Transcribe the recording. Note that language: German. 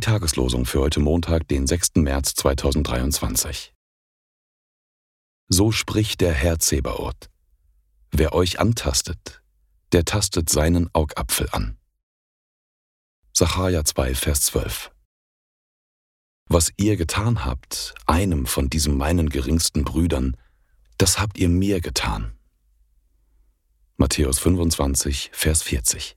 Tageslosung für heute Montag, den 6. März 2023. So spricht der Herr Zebaoth. Wer euch antastet, der tastet seinen Augapfel an. Sacharja 2, Vers 12. Was ihr getan habt, einem von diesen meinen geringsten Brüdern, das habt ihr mir getan. Matthäus 25, Vers 40.